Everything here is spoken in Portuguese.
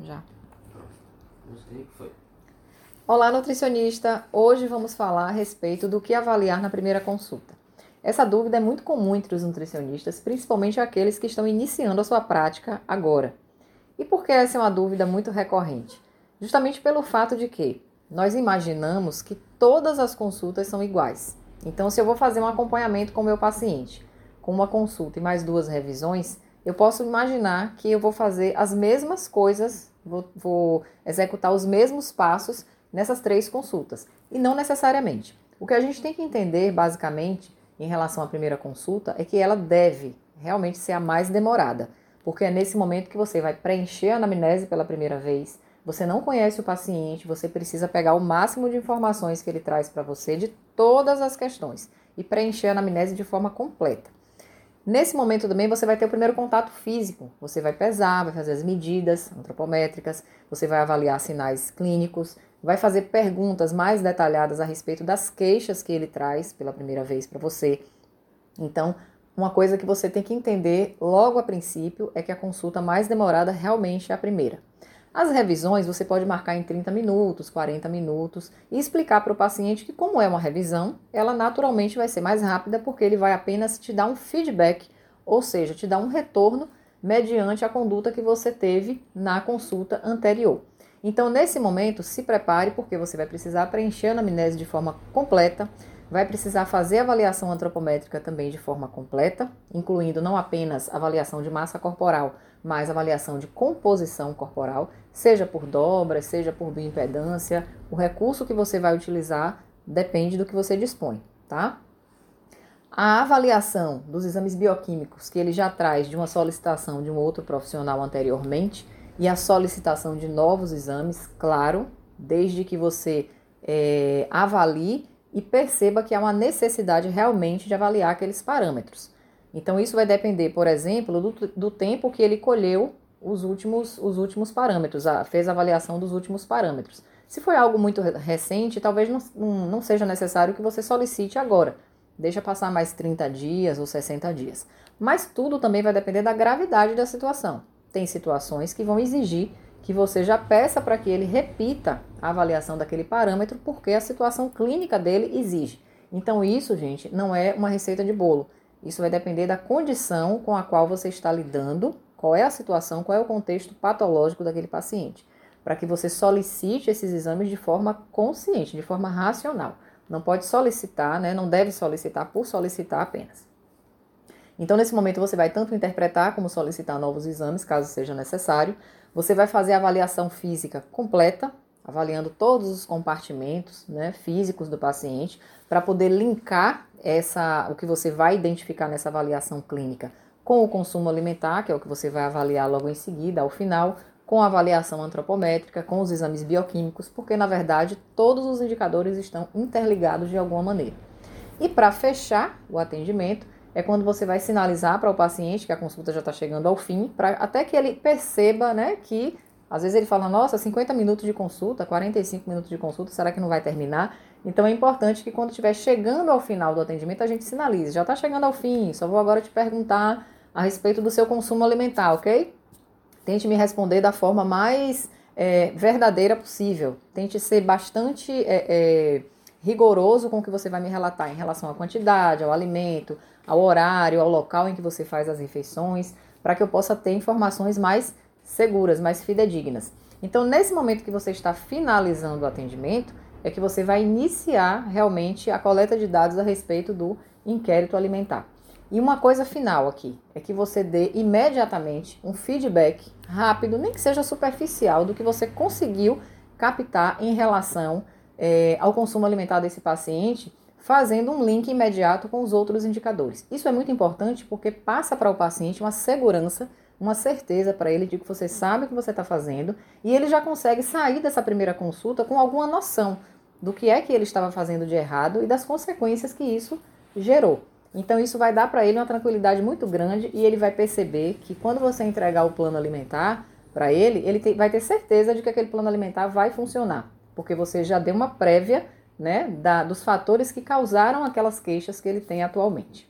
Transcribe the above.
Já. Gostei que foi. Olá, nutricionista! Hoje vamos falar a respeito do que avaliar na primeira consulta. Essa dúvida é muito comum entre os nutricionistas, principalmente aqueles que estão iniciando a sua prática agora. E por que essa é uma dúvida muito recorrente? Justamente pelo fato de que nós imaginamos que todas as consultas são iguais. Então, se eu vou fazer um acompanhamento com o meu paciente, com uma consulta e mais duas revisões, eu posso imaginar que eu vou fazer as mesmas coisas, vou, vou executar os mesmos passos nessas três consultas. E não necessariamente. O que a gente tem que entender, basicamente, em relação à primeira consulta, é que ela deve realmente ser a mais demorada. Porque é nesse momento que você vai preencher a anamnese pela primeira vez, você não conhece o paciente, você precisa pegar o máximo de informações que ele traz para você de todas as questões e preencher a anamnese de forma completa. Nesse momento também você vai ter o primeiro contato físico. Você vai pesar, vai fazer as medidas antropométricas, você vai avaliar sinais clínicos, vai fazer perguntas mais detalhadas a respeito das queixas que ele traz pela primeira vez para você. Então, uma coisa que você tem que entender logo a princípio é que a consulta mais demorada realmente é a primeira. As revisões você pode marcar em 30 minutos, 40 minutos e explicar para o paciente que, como é uma revisão, ela naturalmente vai ser mais rápida porque ele vai apenas te dar um feedback, ou seja, te dar um retorno mediante a conduta que você teve na consulta anterior. Então, nesse momento, se prepare porque você vai precisar preencher a anamnese de forma completa, vai precisar fazer avaliação antropométrica também de forma completa, incluindo não apenas avaliação de massa corporal, mas avaliação de composição corporal, seja por dobra, seja por bioimpedância. O recurso que você vai utilizar depende do que você dispõe, tá? A avaliação dos exames bioquímicos que ele já traz de uma solicitação de um outro profissional anteriormente e a solicitação de novos exames, claro, desde que você é, avalie e perceba que há uma necessidade realmente de avaliar aqueles parâmetros. Então, isso vai depender, por exemplo, do, do tempo que ele colheu os últimos, os últimos parâmetros, a, fez a avaliação dos últimos parâmetros. Se foi algo muito recente, talvez não, não seja necessário que você solicite agora. Deixa passar mais 30 dias ou 60 dias. Mas tudo também vai depender da gravidade da situação. Tem situações que vão exigir que você já peça para que ele repita a avaliação daquele parâmetro, porque a situação clínica dele exige. Então, isso, gente, não é uma receita de bolo. Isso vai depender da condição com a qual você está lidando, qual é a situação, qual é o contexto patológico daquele paciente, para que você solicite esses exames de forma consciente, de forma racional. Não pode solicitar, né? Não deve solicitar por solicitar apenas. Então, nesse momento, você vai tanto interpretar como solicitar novos exames, caso seja necessário. Você vai fazer a avaliação física completa, avaliando todos os compartimentos né, físicos do paciente, para poder linkar essa, o que você vai identificar nessa avaliação clínica com o consumo alimentar, que é o que você vai avaliar logo em seguida, ao final, com a avaliação antropométrica, com os exames bioquímicos, porque na verdade todos os indicadores estão interligados de alguma maneira. E para fechar o atendimento, é quando você vai sinalizar para o paciente que a consulta já está chegando ao fim, pra, até que ele perceba né, que às vezes ele fala, nossa, 50 minutos de consulta, 45 minutos de consulta, será que não vai terminar? Então é importante que quando estiver chegando ao final do atendimento, a gente sinalize, já está chegando ao fim, só vou agora te perguntar a respeito do seu consumo alimentar, ok? Tente me responder da forma mais é, verdadeira possível. Tente ser bastante é, é, rigoroso com o que você vai me relatar em relação à quantidade, ao alimento, ao horário, ao local em que você faz as refeições, para que eu possa ter informações mais seguras, mais fidedignas. Então, nesse momento que você está finalizando o atendimento, é que você vai iniciar realmente a coleta de dados a respeito do inquérito alimentar. E uma coisa final aqui é que você dê imediatamente um feedback rápido, nem que seja superficial, do que você conseguiu captar em relação é, ao consumo alimentar desse paciente, fazendo um link imediato com os outros indicadores. Isso é muito importante porque passa para o paciente uma segurança uma certeza para ele de que você sabe o que você está fazendo e ele já consegue sair dessa primeira consulta com alguma noção do que é que ele estava fazendo de errado e das consequências que isso gerou. Então isso vai dar para ele uma tranquilidade muito grande e ele vai perceber que quando você entregar o plano alimentar para ele, ele vai ter certeza de que aquele plano alimentar vai funcionar, porque você já deu uma prévia né, da, dos fatores que causaram aquelas queixas que ele tem atualmente.